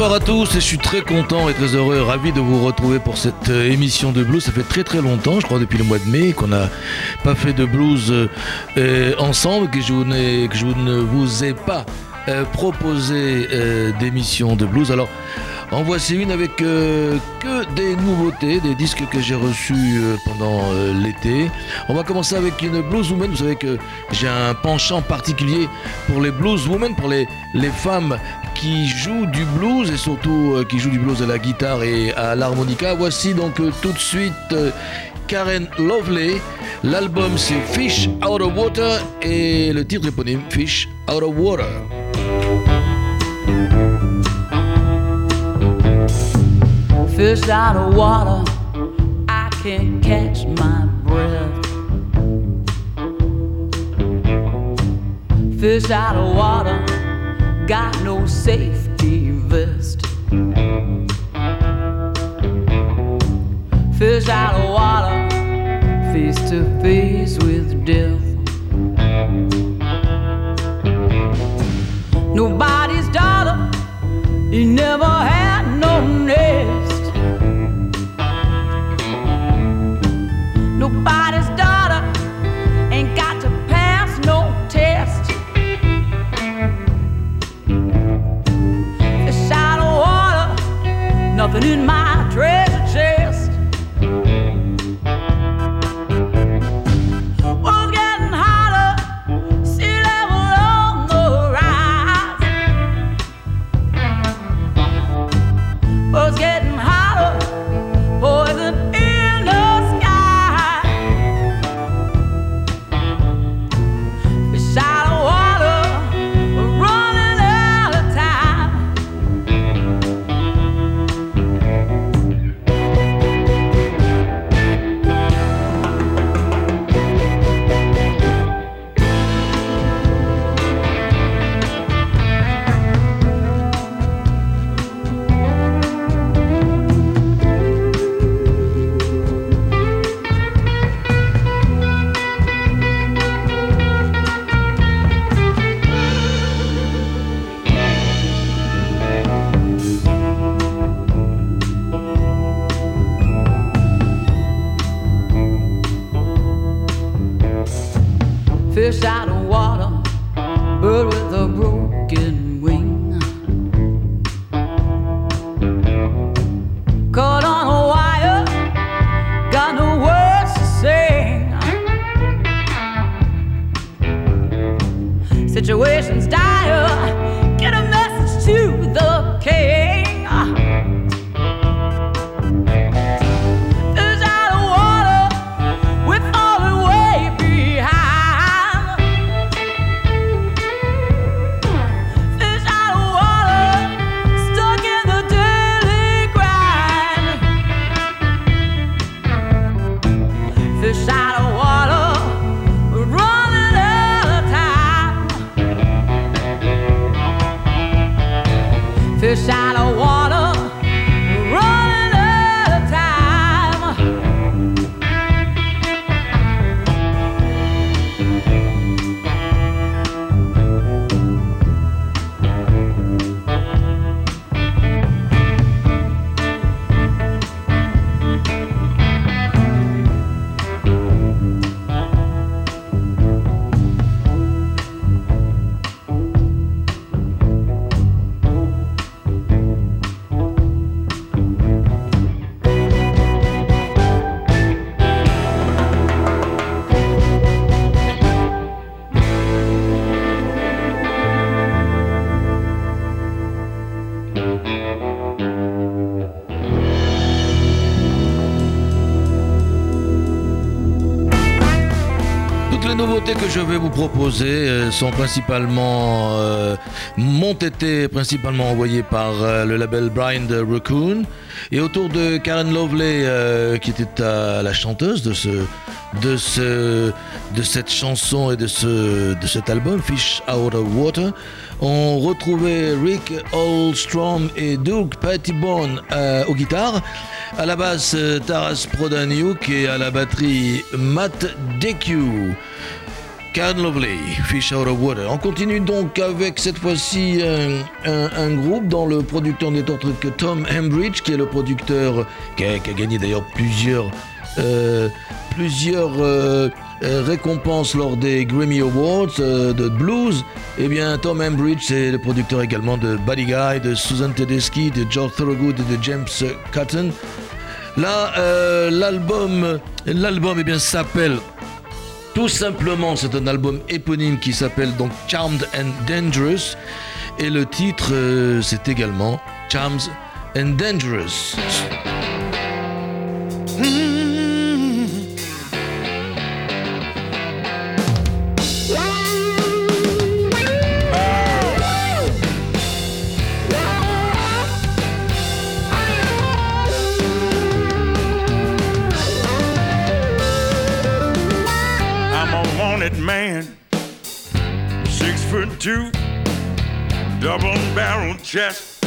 Bonsoir à tous et je suis très content et très heureux, ravi de vous retrouver pour cette euh, émission de blues. Ça fait très très longtemps, je crois depuis le mois de mai, qu'on n'a pas fait de blues euh, ensemble, que je, que je, ne vous ai pas euh, proposé d'émission de blues. Alors en voici une avec euh, que des nouveautés, des disques que j'ai reçus euh, pendant euh, l'été. On va commencer avec une blues woman. Vous savez que j'ai un penchant particulier pour les blues women, pour les, les femmes qui jouent du blues et surtout qui jouent du blues à la guitare et à l'harmonica. Voici donc tout de suite Karen Lovely. L'album c'est Fish Out of Water et le titre éponyme Fish Out of Water. Fish out of water, I can't catch my breath. Fish out of water, got no safety vest. Fish out of water, face to face with death. Nobody's daughter, he never had no nest. Water, nothing in my que je vais vous proposer euh, sont principalement euh, m'ont été principalement envoyés par euh, le label Blind Raccoon Et autour de Karen Lovely, euh, qui était la chanteuse de, ce, de, ce, de cette chanson et de, ce, de cet album, Fish Out of Water, on retrouvait Rick Oldstrom et Doug Pettibone aux guitares. À la basse, Taras Prodaniuk et à la batterie, Matt Deque. Can Lovely, Fish Out of Water. On continue donc avec cette fois-ci un, groupe dont le producteur n'est autre que Tom Hembridge, qui est le producteur qui a, gagné d'ailleurs plusieurs, euh, euh, euh, récompenses lors des Grammy Awards de blues. Eh bien, Tom Hembridge, c'est le producteur également de Buddy Guy, de Susan Tedeschi, de George Thorogood et de James Cotton. Là, l'album, l'album, eh s'appelle tout simplement, c'est un album éponyme qui s'appelle donc Charmed and Dangerous. Et le titre, euh, c'est également Charms and Dangerous. Two, double barrel chest,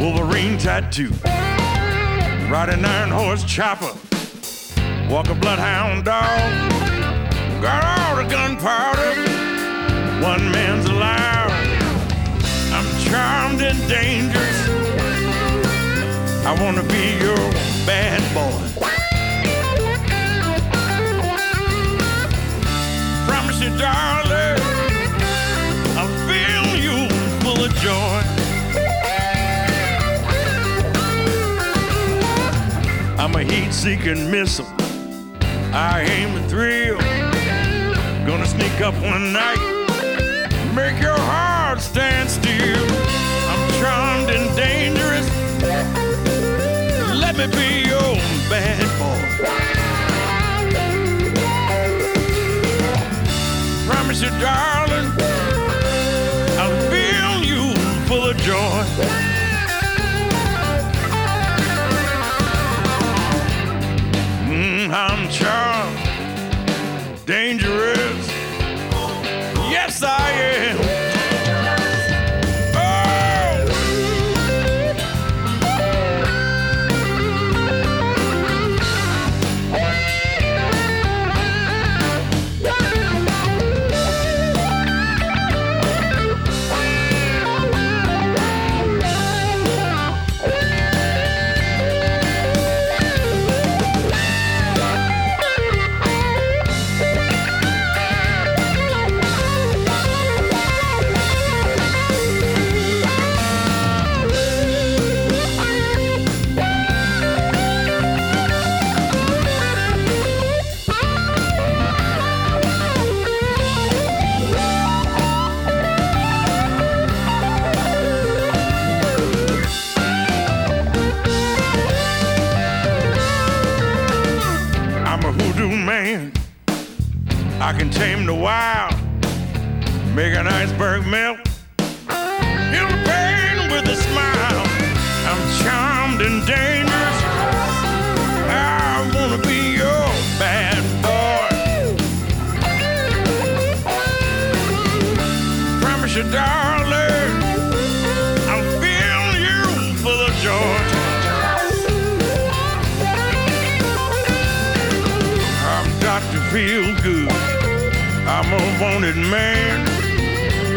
Wolverine tattoo, ride an iron horse chopper, walk a bloodhound dog, got all the gunpowder, one man's allowed. I'm charmed and dangerous. I wanna be your bad boy. Promise you, darling. Joy. I'm a heat seeking missile. I aim a thrill. Gonna sneak up one night, make your heart stand still. I'm charmed and dangerous. Let me be your bad boy. promise you, darling, joy. tame the wild, make an iceberg melt. You'll pain with a smile. I'm charmed and dangerous. I wanna be your bad boy. Promise you, darling, I'll fill you full of joy. I'm Dr. Feel wanted man.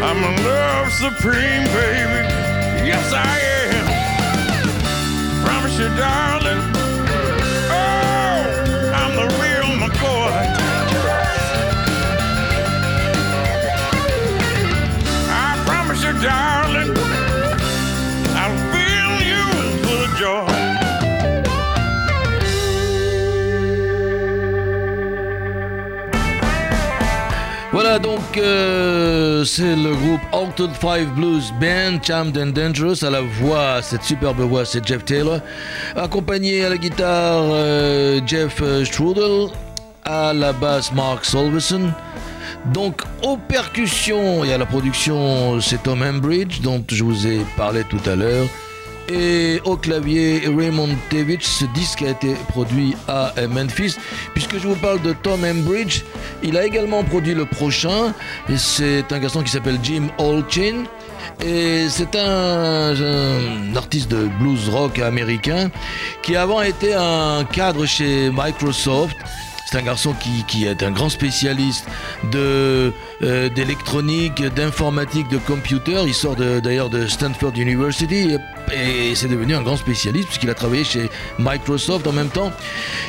I'm a love supreme, baby. Yes, I am. Promise you, darling. Five Blues Band, Charmed and Dangerous. À la voix, cette superbe voix, c'est Jeff Taylor. Accompagné à la guitare, euh, Jeff euh, Strudel. À la basse, Mark Solveson. Donc, aux percussions et à la production, c'est Tom Hembridge, dont je vous ai parlé tout à l'heure. Et au clavier Raymond Tevich. Ce disque a été produit à Memphis. Puisque je vous parle de Tom Embridge, il a également produit le prochain. C'est un garçon qui s'appelle Jim Olchin. Et c'est un, un, artiste de blues rock américain qui avant était un cadre chez Microsoft c'est un garçon qui, est un grand spécialiste de euh, d'électronique, d'informatique, de computer. Il sort d'ailleurs de, Stanford University et, c'est devenu un grand spécialiste puisqu'il a travaillé chez Microsoft en même temps.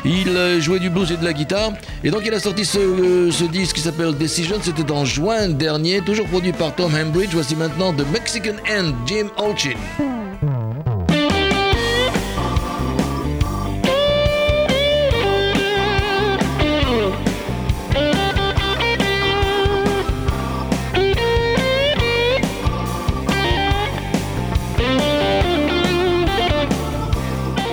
Il euh, jouait du blues et de la guitare et donc il a sorti ce, euh, ce disque qui s'appelle Decision. C'était en juin dernier, toujours produit par Tom Hambridge. Voici maintenant The Mexican End, Jim Olchin.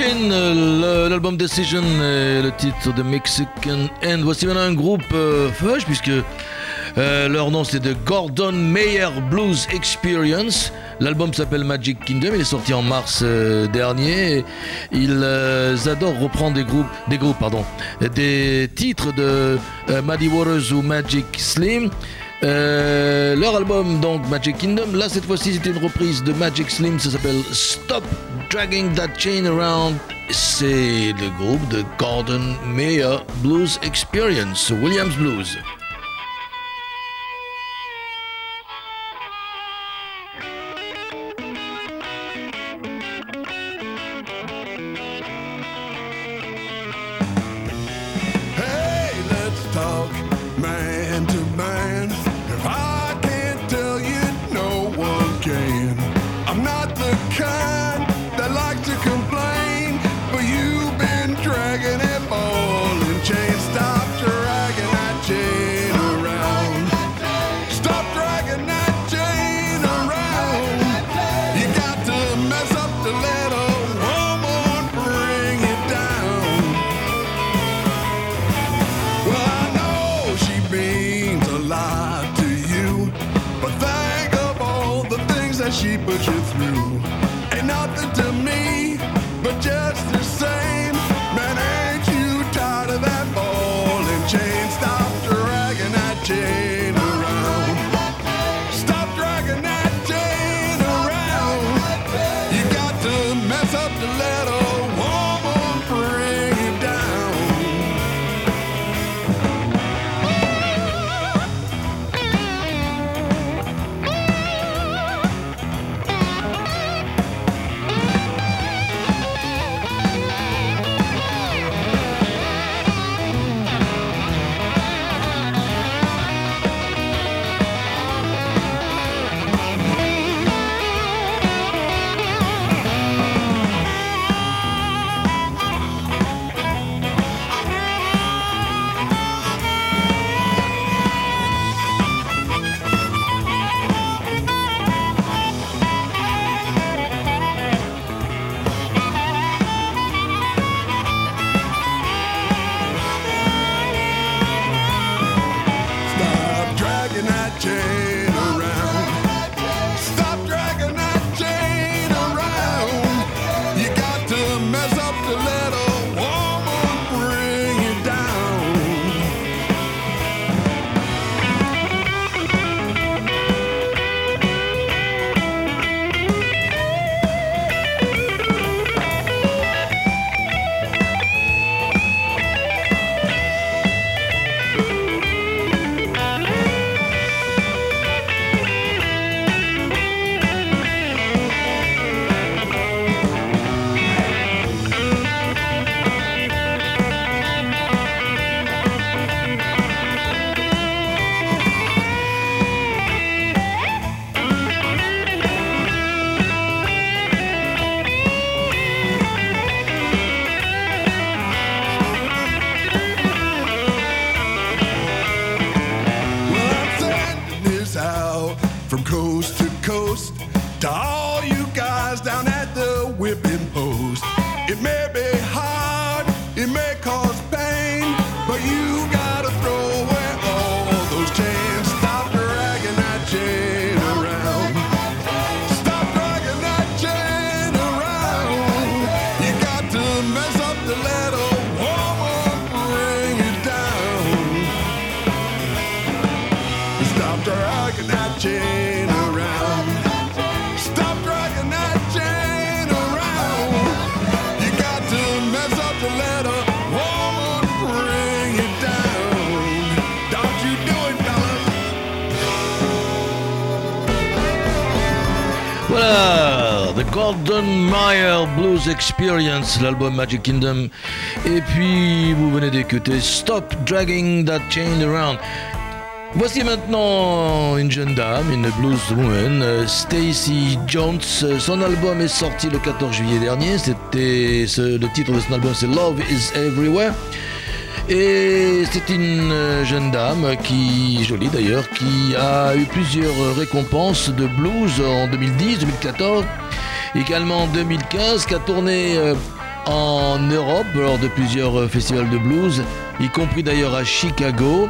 L'album Decision et le titre de Mexican End. Voici maintenant un groupe euh, puisque euh, leur nom c'est de Gordon Mayer Blues Experience. L'album s'appelle Magic Kingdom, il est sorti en mars euh, dernier. Ils euh, adorent reprendre des groupes, des groupes, pardon, des titres de Muddy Waters ou Magic Slim. Euh, leur album donc Magic Kingdom, là cette fois-ci c'était une reprise de Magic Slim, ça s'appelle Stop Dragging That Chain Around. C'est le groupe de Gordon Mayer Blues Experience, Williams Blues. L'album Magic Kingdom. Et puis, vous venez d'écouter Stop Dragging That Chain Around. Voici maintenant une jeune dame, une blues woman, Stacy Jones. Son album est sorti le 14 juillet dernier. C'était le titre de son album, c'est Love Is Everywhere. Et c'est une jeune dame qui, jolie d'ailleurs, qui a eu plusieurs récompenses de blues en 2010, 2014, également en 2015, qui a tourné euh, en Europe lors de plusieurs euh, festivals de blues, y compris d'ailleurs à Chicago.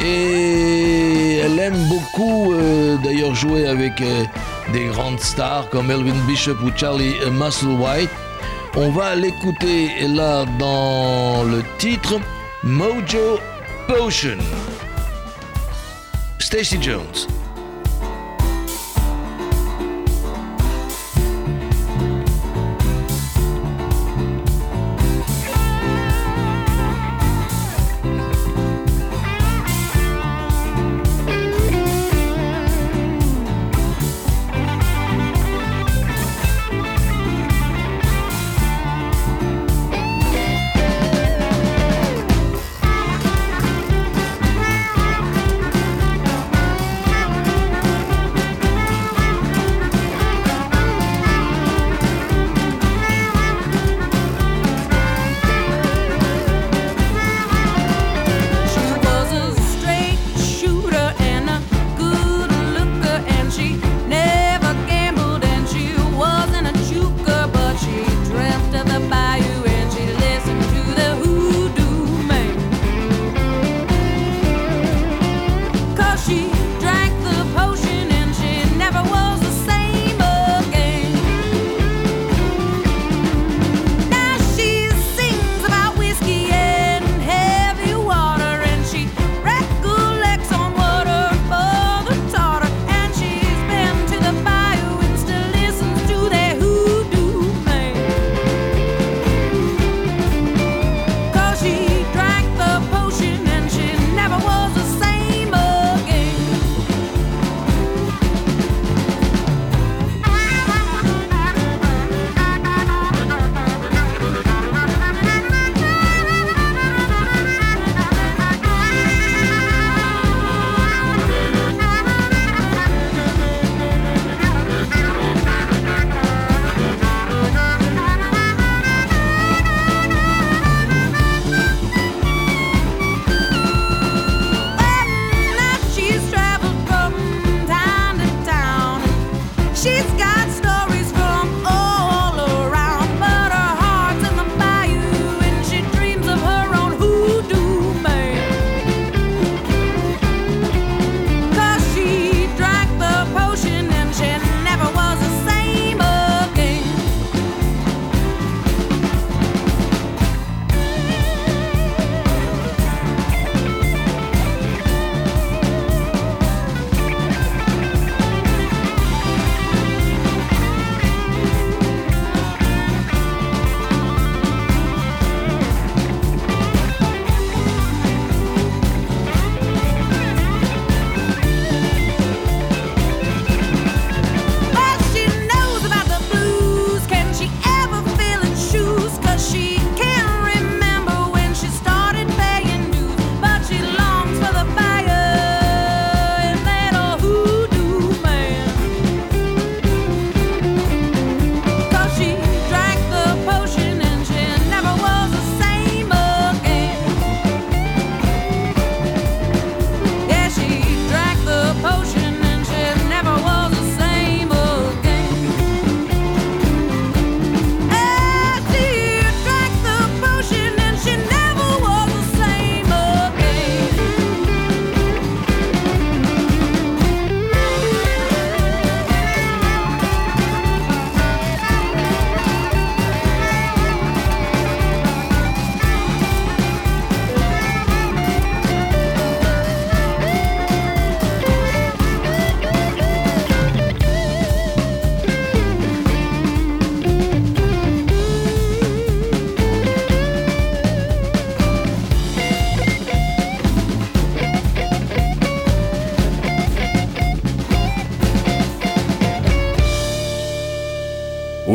Et elle aime beaucoup euh, d'ailleurs jouer avec des grandes stars comme Elvin Bishop ou Charlie Musselwhite. On va l'écouter là dans le titre Mojo Potion. Stacy Jones.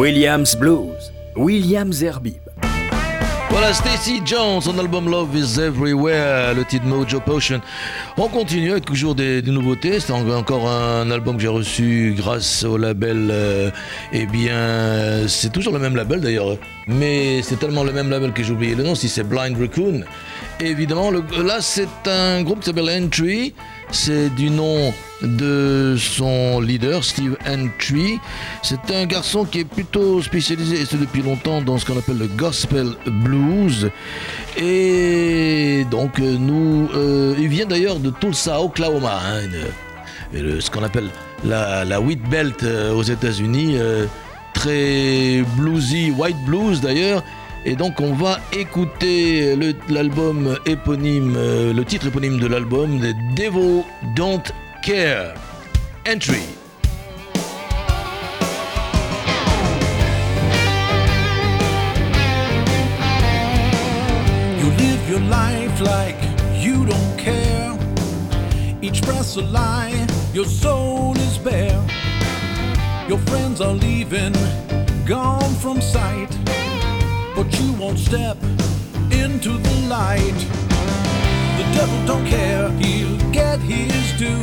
Williams Blues, Williams Herbie. Voilà, Stacy Jones, son album Love is Everywhere, le titre Mojo Potion. On continue avec toujours des, nouveautés. C'est encore un album que j'ai reçu grâce au label. Euh, eh bien, c'est toujours le même label d'ailleurs, mais c'est tellement le même label que j'ai oublié le nom. Si c'est Blind Raccoon. évidemment, là, c'est un groupe qui s'appelle Entry. C'est du nom de son leader, Steve Entry. C'est un garçon qui est plutôt spécialisé, et c'est depuis longtemps, dans ce qu'on appelle le gospel blues. Et donc, nous, euh, il vient d'ailleurs de Tulsa, Oklahoma, hein, ce qu'on appelle la, la wheat belt euh, aux États-Unis. Euh, très bluesy, white blues d'ailleurs. Et donc on va écouter l'album éponyme, le titre éponyme de l'album, The Devil Don't Care. Entry. You live your life like you don't care. Each breath's a lie, your soul is bare. Your friends are leaving, gone from sight. But you won't step into the light. The devil don't care, he'll get his due.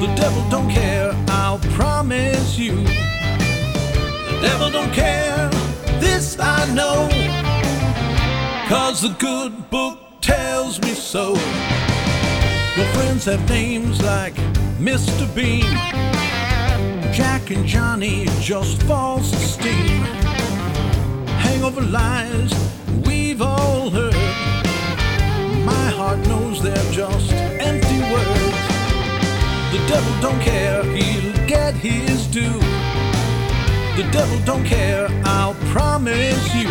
The devil don't care, I'll promise you. The devil don't care, this I know. Cause the good book tells me so. Your friends have names like Mr. Bean, Jack and Johnny, just false esteem. Hangover lies we've all heard. My heart knows they're just empty words. The devil don't care, he'll get his due. The devil don't care, I'll promise you.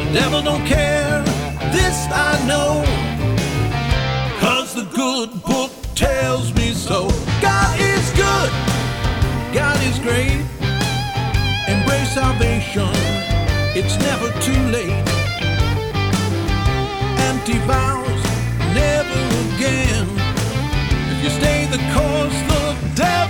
The devil don't care, this I know. Cause the good book tells me so. God is good, God is great. Embrace salvation, it's never too late. Empty vows, never again. If you stay the course, the devil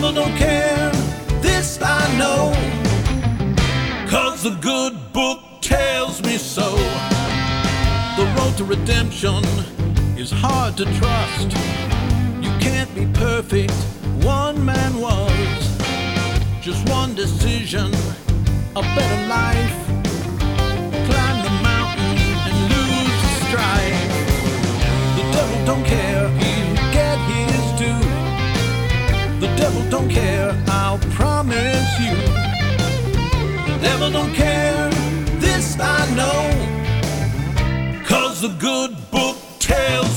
devil don't care, this I know. Cause the good book tells me so. The road to redemption is hard to trust. You can't be perfect, one man was. Just one decision, a better life. Climb the mountain and lose the strife. The devil don't care, devil don't care, I'll promise you. The devil don't care, this I know. Cause the good book tells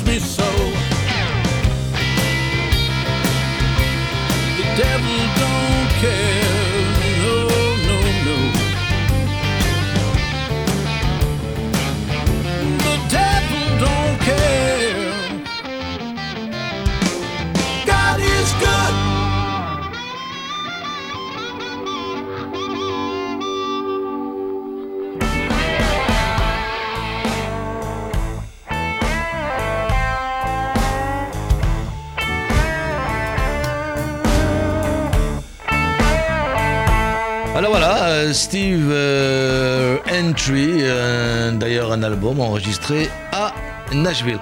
Steve euh, Entry, euh, d'ailleurs un album enregistré à Nashville.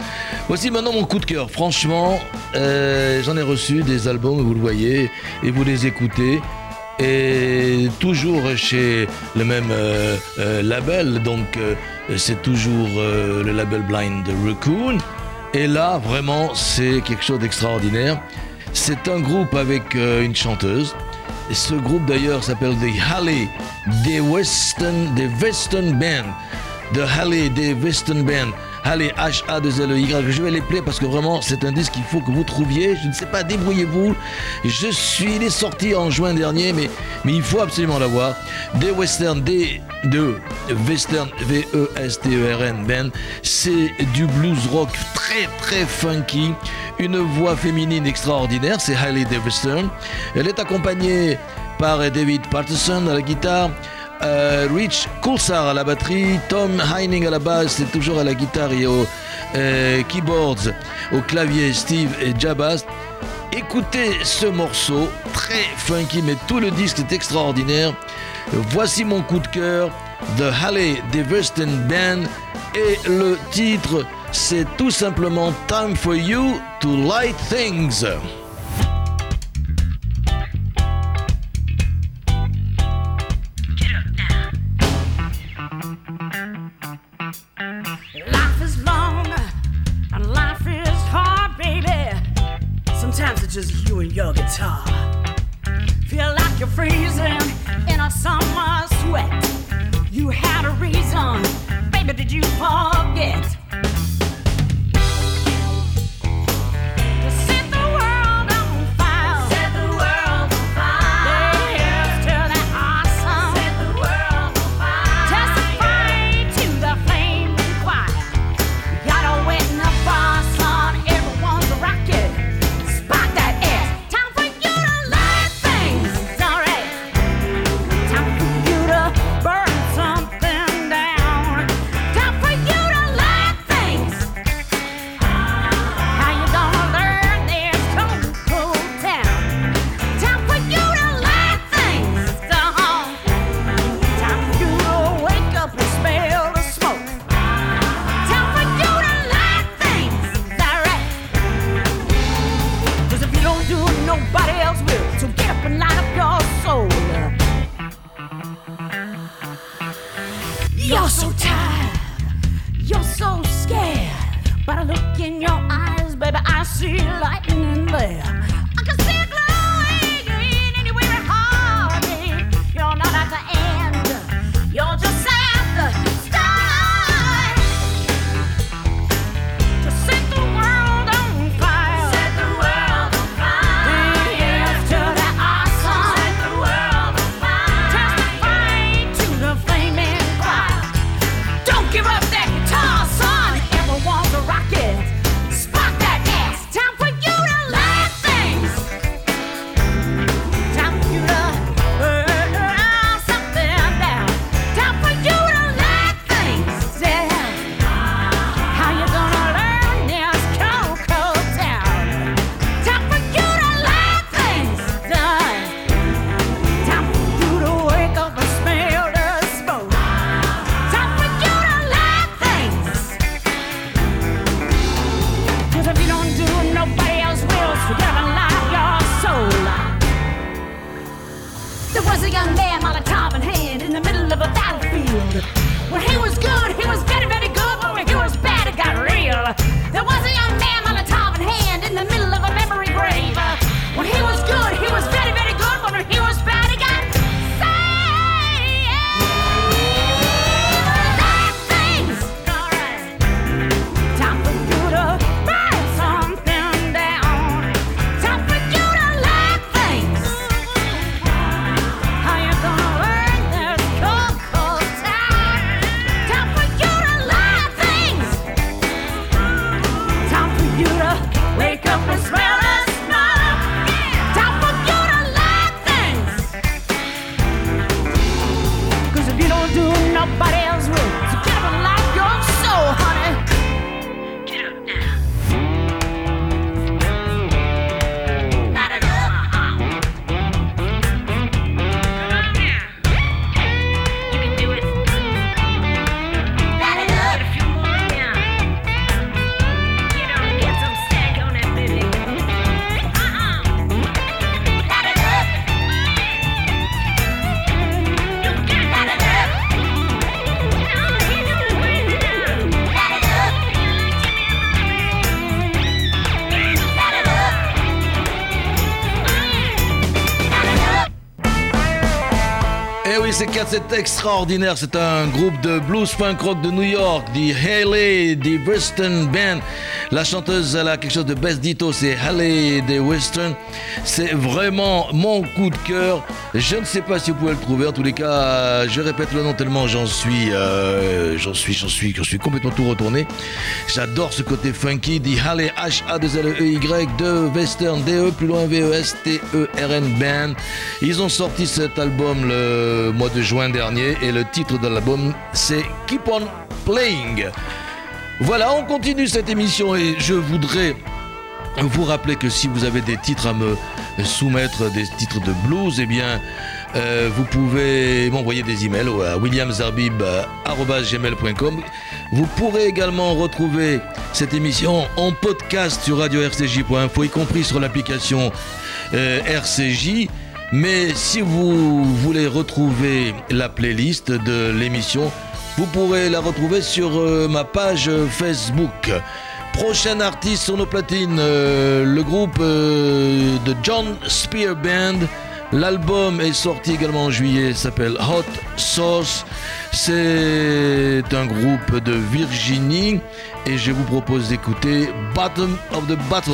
Voici maintenant mon coup de cœur. Franchement, euh, j'en ai reçu des albums, vous le voyez, et vous les écoutez. Et toujours chez le même label, donc c'est toujours le label Blind Raccoon. Et là, vraiment, c'est quelque chose d'extraordinaire. C'est un groupe avec une chanteuse. Ce groupe d'ailleurs s'appelle The Halley des Western, des Western Band. The Halley des Western Band. Allez, H-A-2-L-E-Y, je vais les plaire parce que vraiment c'est un disque qu'il faut que vous trouviez. Je ne sais pas, débrouillez-vous. Je suis, il est sorti en juin dernier, mais, mais il faut absolument l'avoir. Des Western, des de Western, V-E-S-T-E-R-N, Ben, c'est du blues rock très très funky, une voix féminine extraordinaire, c'est Hailey Western. Elle est accompagnée par David Patterson à la guitare, euh, Rich Coulsar à la batterie, Tom Heining à la basse, c'est toujours à la guitare et aux euh, keyboards, au clavier Steve et Jabaz. Écoutez ce morceau, très funky, mais tout le disque est extraordinaire. Voici mon coup de cœur, The Halle Deverston Band, et le titre, c'est tout simplement Time for You to Light Things. C'est extraordinaire. C'est un groupe de blues punk rock de New York, The Haley, The Western Band. La chanteuse, elle a quelque chose de best dito, c'est Haley The Western. C'est vraiment mon coup de cœur. Je ne sais pas si vous pouvez le trouver. En tous les cas, je répète le nom tellement j'en suis, euh, j'en suis, j'en suis, j'en suis complètement tout retourné. J'adore ce côté funky. The Haley H A 2 L E Y de Western D E plus loin V E S T E R N Band. Ils ont sorti cet album le mois de juin dernier et le titre de l'album c'est Keep on Playing. Voilà, on continue cette émission et je voudrais vous rappeler que si vous avez des titres à me soumettre, des titres de blues, eh bien, euh, vous pouvez m'envoyer des emails à williamzarbib.com. Vous pourrez également retrouver cette émission en podcast sur radio-rcj.info, y compris sur l'application euh, RCJ. Mais si vous voulez retrouver la playlist de l'émission, vous pourrez la retrouver sur euh, ma page Facebook. Prochain artiste sur nos platines, euh, le groupe euh, de John Spear Band. L'album est sorti également en juillet, s'appelle Hot Sauce. C'est un groupe de Virginie et je vous propose d'écouter Bottom of the Battle.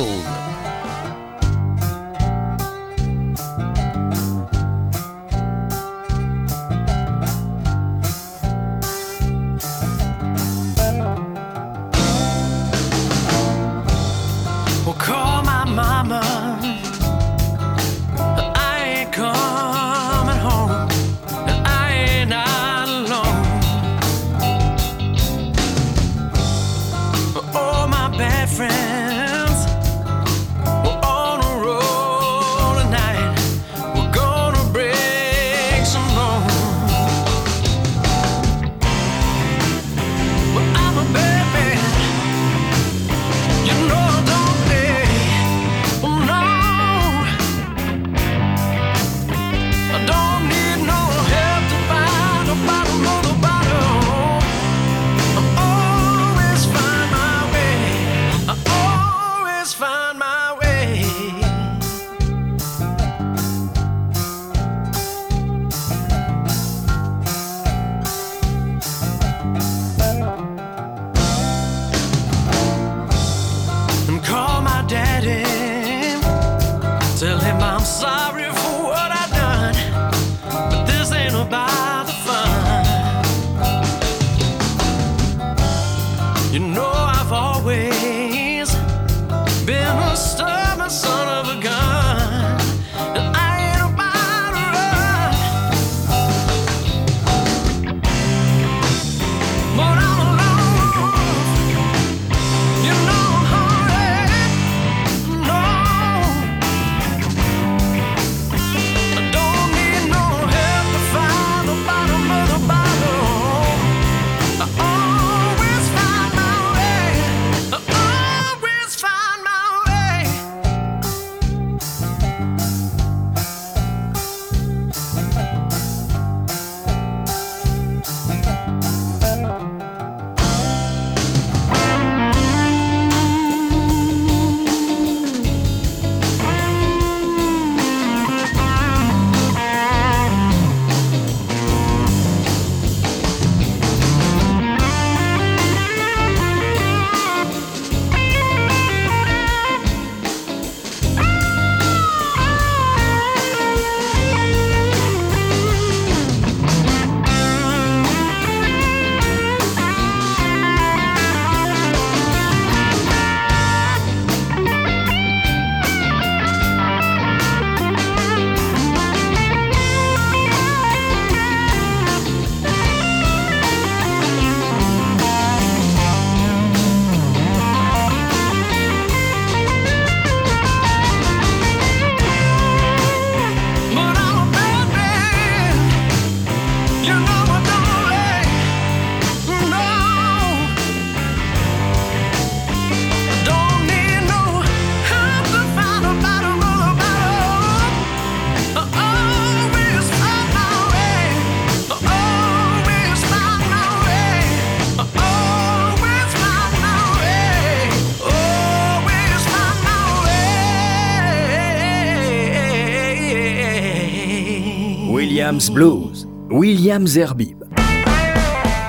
Williams Blues. William Zerbib.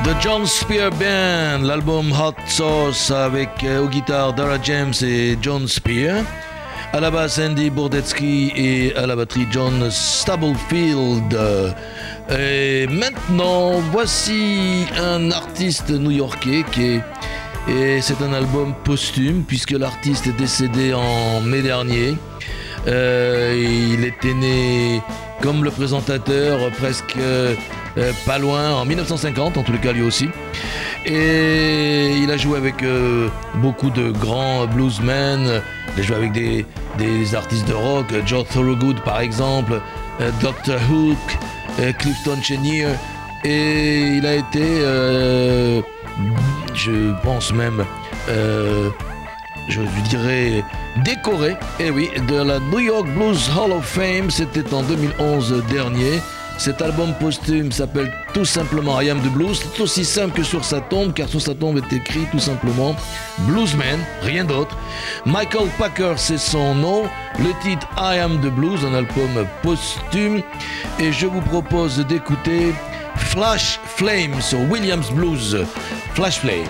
The John Spear Band, l'album Hot Sauce avec euh, aux guitares Dara James et John Spear, à la basse Andy Bordetsky et à la batterie John Stubblefield. Et maintenant, voici un artiste new-yorkais qui est et c'est un album posthume puisque l'artiste est décédé en mai dernier. Euh, il était né comme le présentateur presque euh, pas loin en 1950 en les cas lui aussi. Et il a joué avec euh, beaucoup de grands bluesmen. Il a joué avec des, des artistes de rock, Joe Thorogood par exemple, euh, Dr. Hook, euh, Clifton Chenier. Et il a été, euh, je pense même, euh, je dirais décoré, et oui, de la New York Blues Hall of Fame, c'était en 2011 dernier. Cet album posthume s'appelle tout simplement I Am the Blues. C'est aussi simple que sur sa tombe, car sur sa tombe est écrit tout simplement Bluesman, rien d'autre. Michael Packer, c'est son nom. Le titre I Am the Blues, un album posthume. Et je vous propose d'écouter Flash Flame sur Williams Blues. Flash Flame.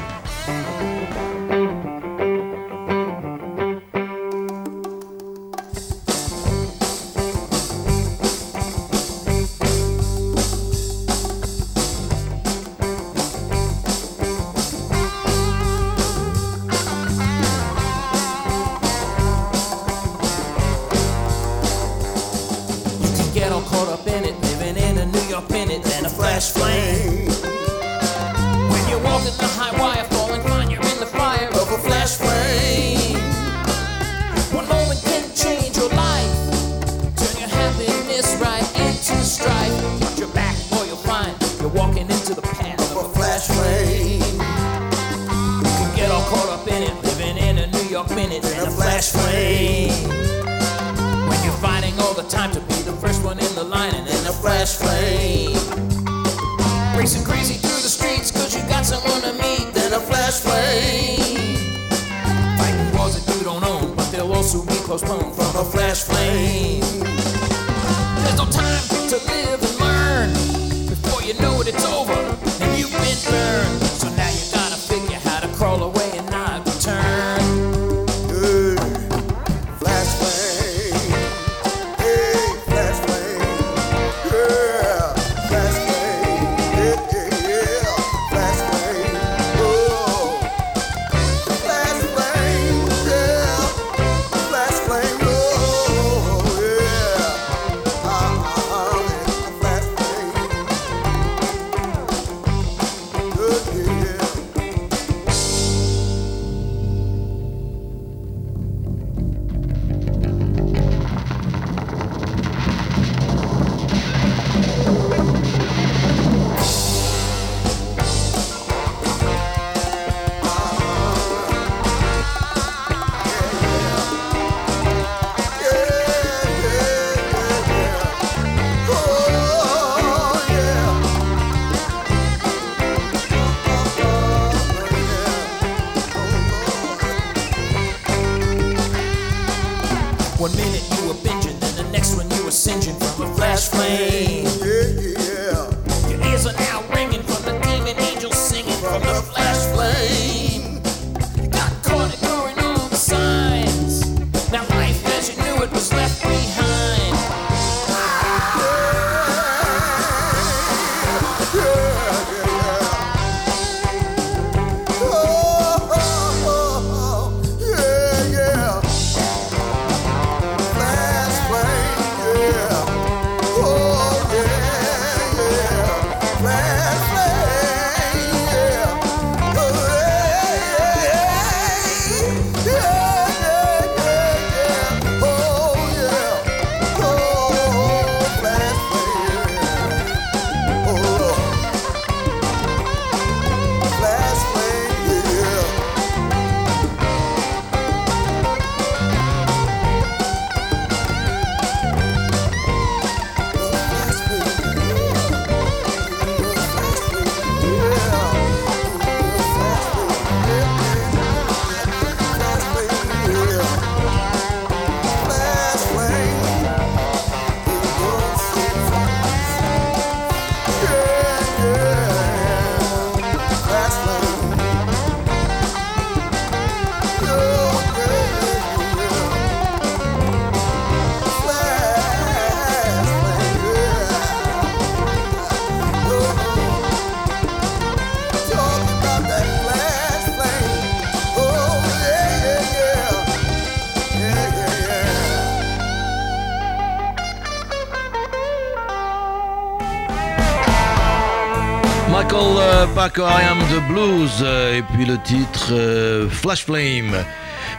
Paco, I Am the Blues, euh, et puis le titre euh, Flash Flame.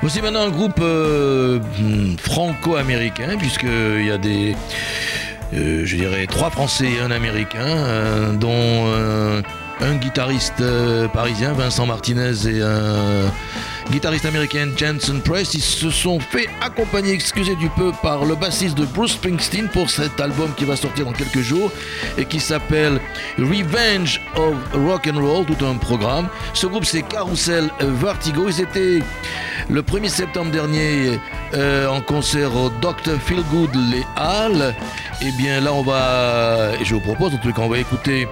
Voici maintenant un groupe euh, hmm, franco-américain, puisqu'il y a des, je dirais, trois Français et un Américain, dont un guitariste parisien, Vincent Martinez, et un guitariste américain, Jensen Price. Ils se sont fait accompagner, excusez du peu, par le bassiste de Bruce Springsteen pour cet album qui va sortir dans quelques jours et qui s'appelle Revenge of Rock and Roll, tout un programme. Ce groupe, c'est Carousel Vertigo. Ils étaient le 1er septembre dernier euh, en concert au Dr. Feelgood Les Halles. Et bien là, on va, je vous propose en tout cas, on va écouter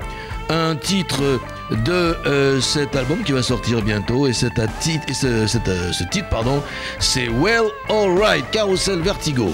un titre de euh, cet album qui va sortir bientôt et, ce, euh, ce titre pardon c'est Well Alright Carousel Vertigo.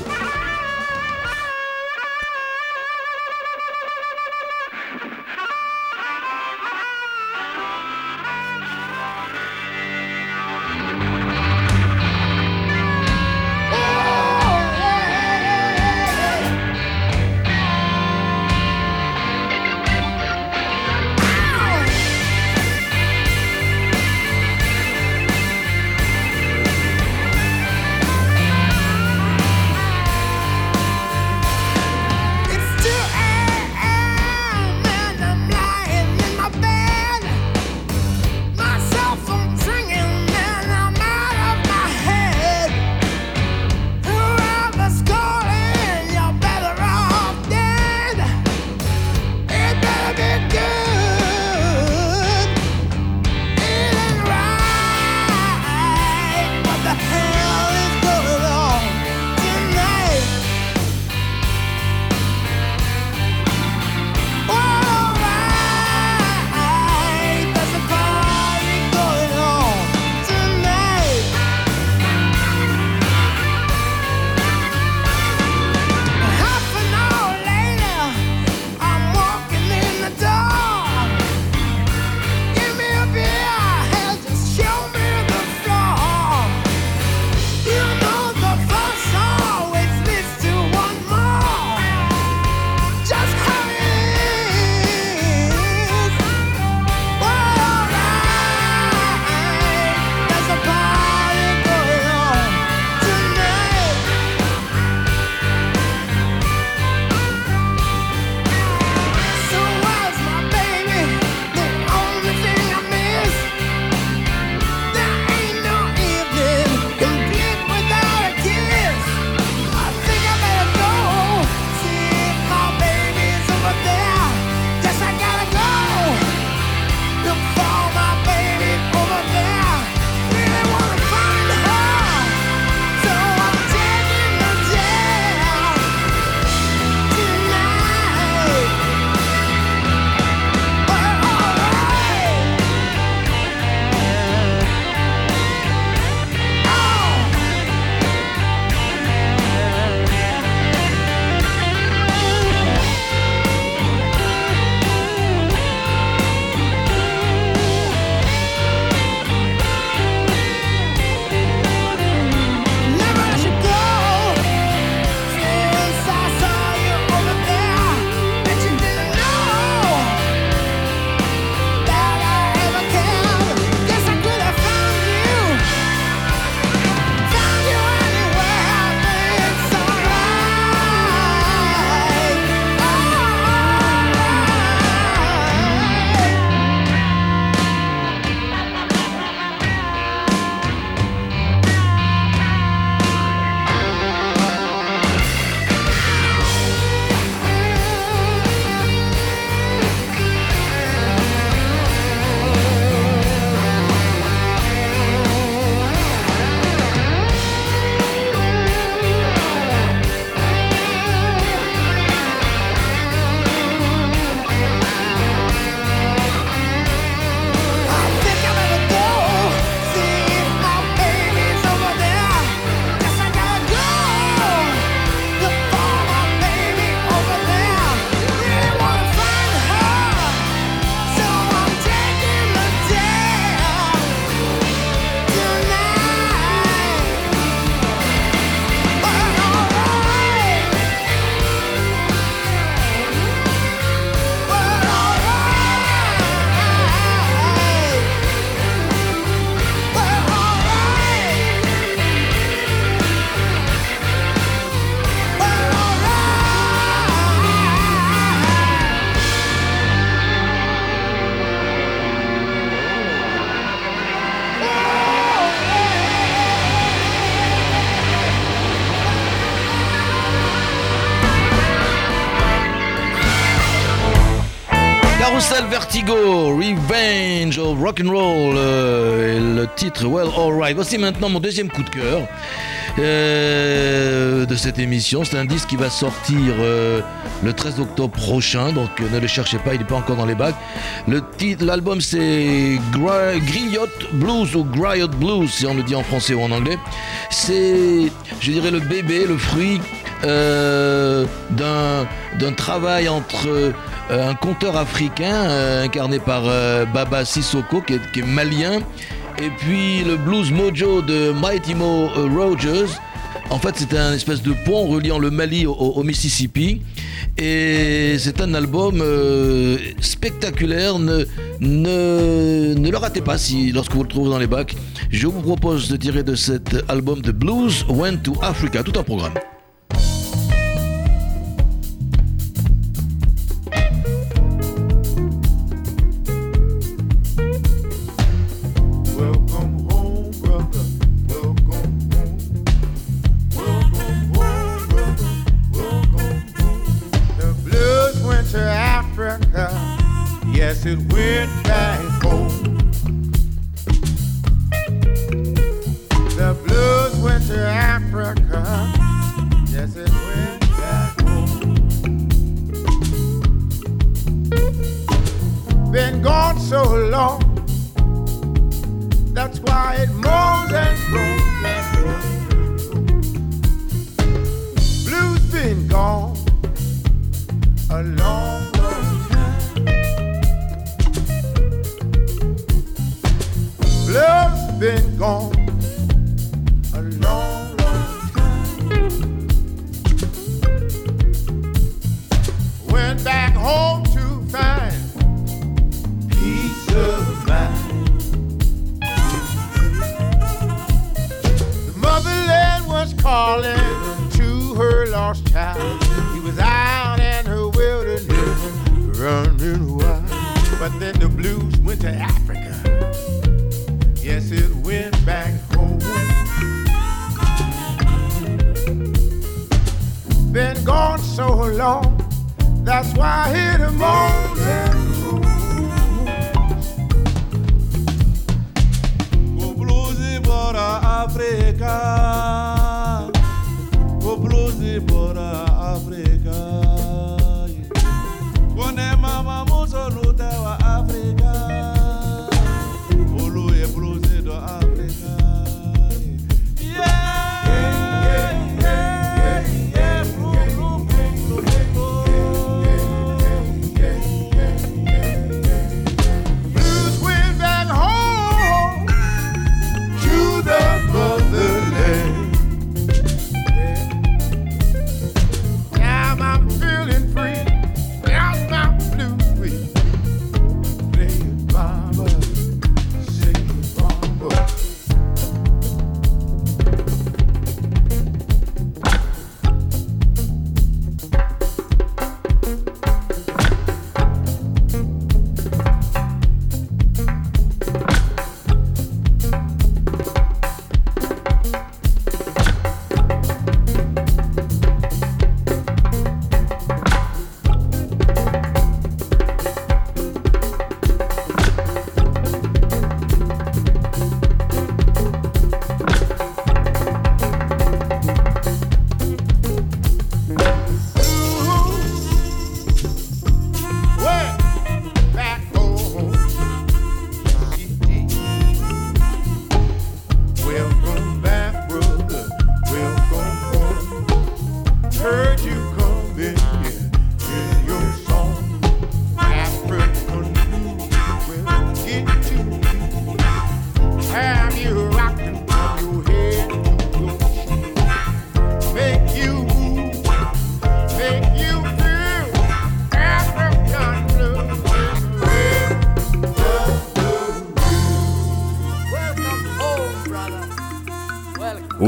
Revenge of Rock'n'Roll, euh, et le titre Well Alright. Voici maintenant mon deuxième coup de cœur euh, de cette émission. C'est un disque qui va sortir euh, le 13 octobre prochain, donc euh, ne le cherchez pas, il n'est pas encore dans les bacs. Le titre, l'album c'est Griot Blues ou Griot Blues, si on le dit en français ou en anglais. C'est, je dirais, le bébé, le fruit d'un travail entre un conteur africain incarné par Baba Sissoko qui est malien et puis le blues mojo de Mighty Mo euh, Rogers. En fait, c'est un espèce de pont reliant le Mali au, Mississippi. Et c'est un album euh, spectaculaire. Ne, ne, ne le ratez pas si, lorsque vous le trouvez dans les bacs. Je vous propose de tirer de cet album de Blues Went to Africa, tout un programme. It went back home. The blues went to Africa. Yes, it went back home. Been gone so long.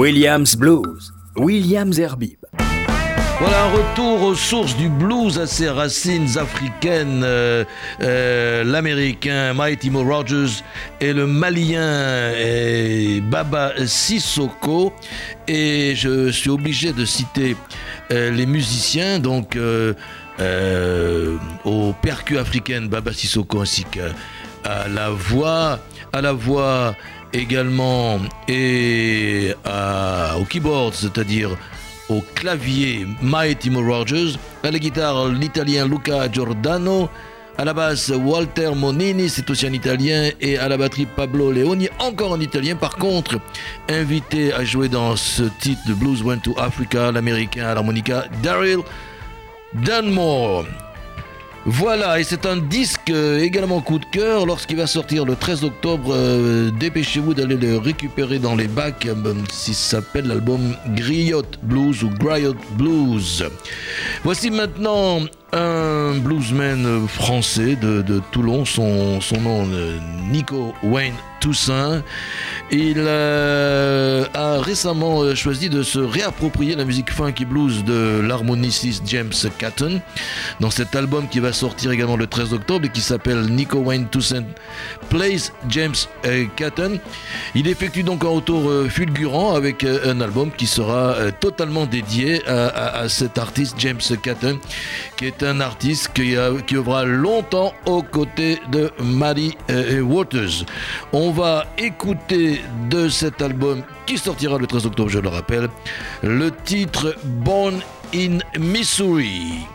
Williams Blues, Williams Herbib. Voilà un retour aux sources du blues à ses racines africaines. euh, euh, L'américain Mighty Mo Rogers et le malien euh, Baba Sissoko. Et je suis obligé de citer les musiciens. Donc, aux percus africaines Baba Sissoko ainsi qu'à la voix, à la voix également et à- au keyboard, c'est-à-dire au clavier Mike Timo Rogers, à la guitare l'italien Luca Giordano, à la basse Walter Monini, c'est aussi un italien, et à la batterie Pablo Leoni, encore un italien. Par contre, invité à jouer dans ce titre de Blues Went to Africa, l'américain à l'harmonica Daryl Dunmore. Voilà, et c'est un disque euh, également coup de cœur lorsqu'il va sortir le 13 octobre. euh, Dépêchez-vous d'aller le récupérer dans les bacs, euh, si s'appelle l'album Griot Blues ou Griot Blues. Voici maintenant un bluesman français de, Toulon, son, son nom euh, Nico Wayne Toussaint. Il euh, a récemment euh, choisi de se réapproprier la musique funky blues de l'harmoniciste James Catton dans cet album qui va sortir également le 13 octobre et qui s'appelle Nico Wayne Toussaint Plays James euh, Catton. Il effectue donc un retour euh, fulgurant avec euh, un album qui sera totalement dédié à, cet artiste James Catton, qui est un artiste qui, a- longtemps aux côtés de euh, Waters. On va écouter de cet album qui sortira le 13 octobre, je le rappelle, le titre Born in Missouri.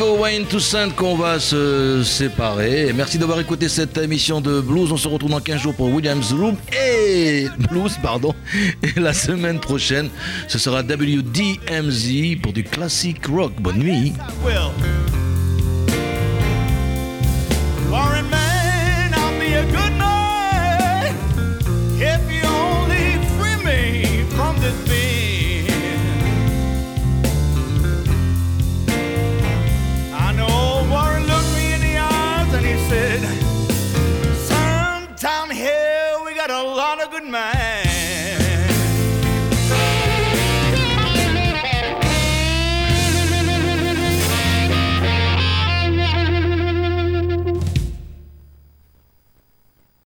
Nico Wayne Toussaint qu'on va se séparer. Merci d'avoir écouté cette émission de Blues. On se retrouve dans 15 jours pour Williams Room et Blues, pardon. Et la semaine prochaine, ce sera WDMZ pour du classic rock. Bonne nuit.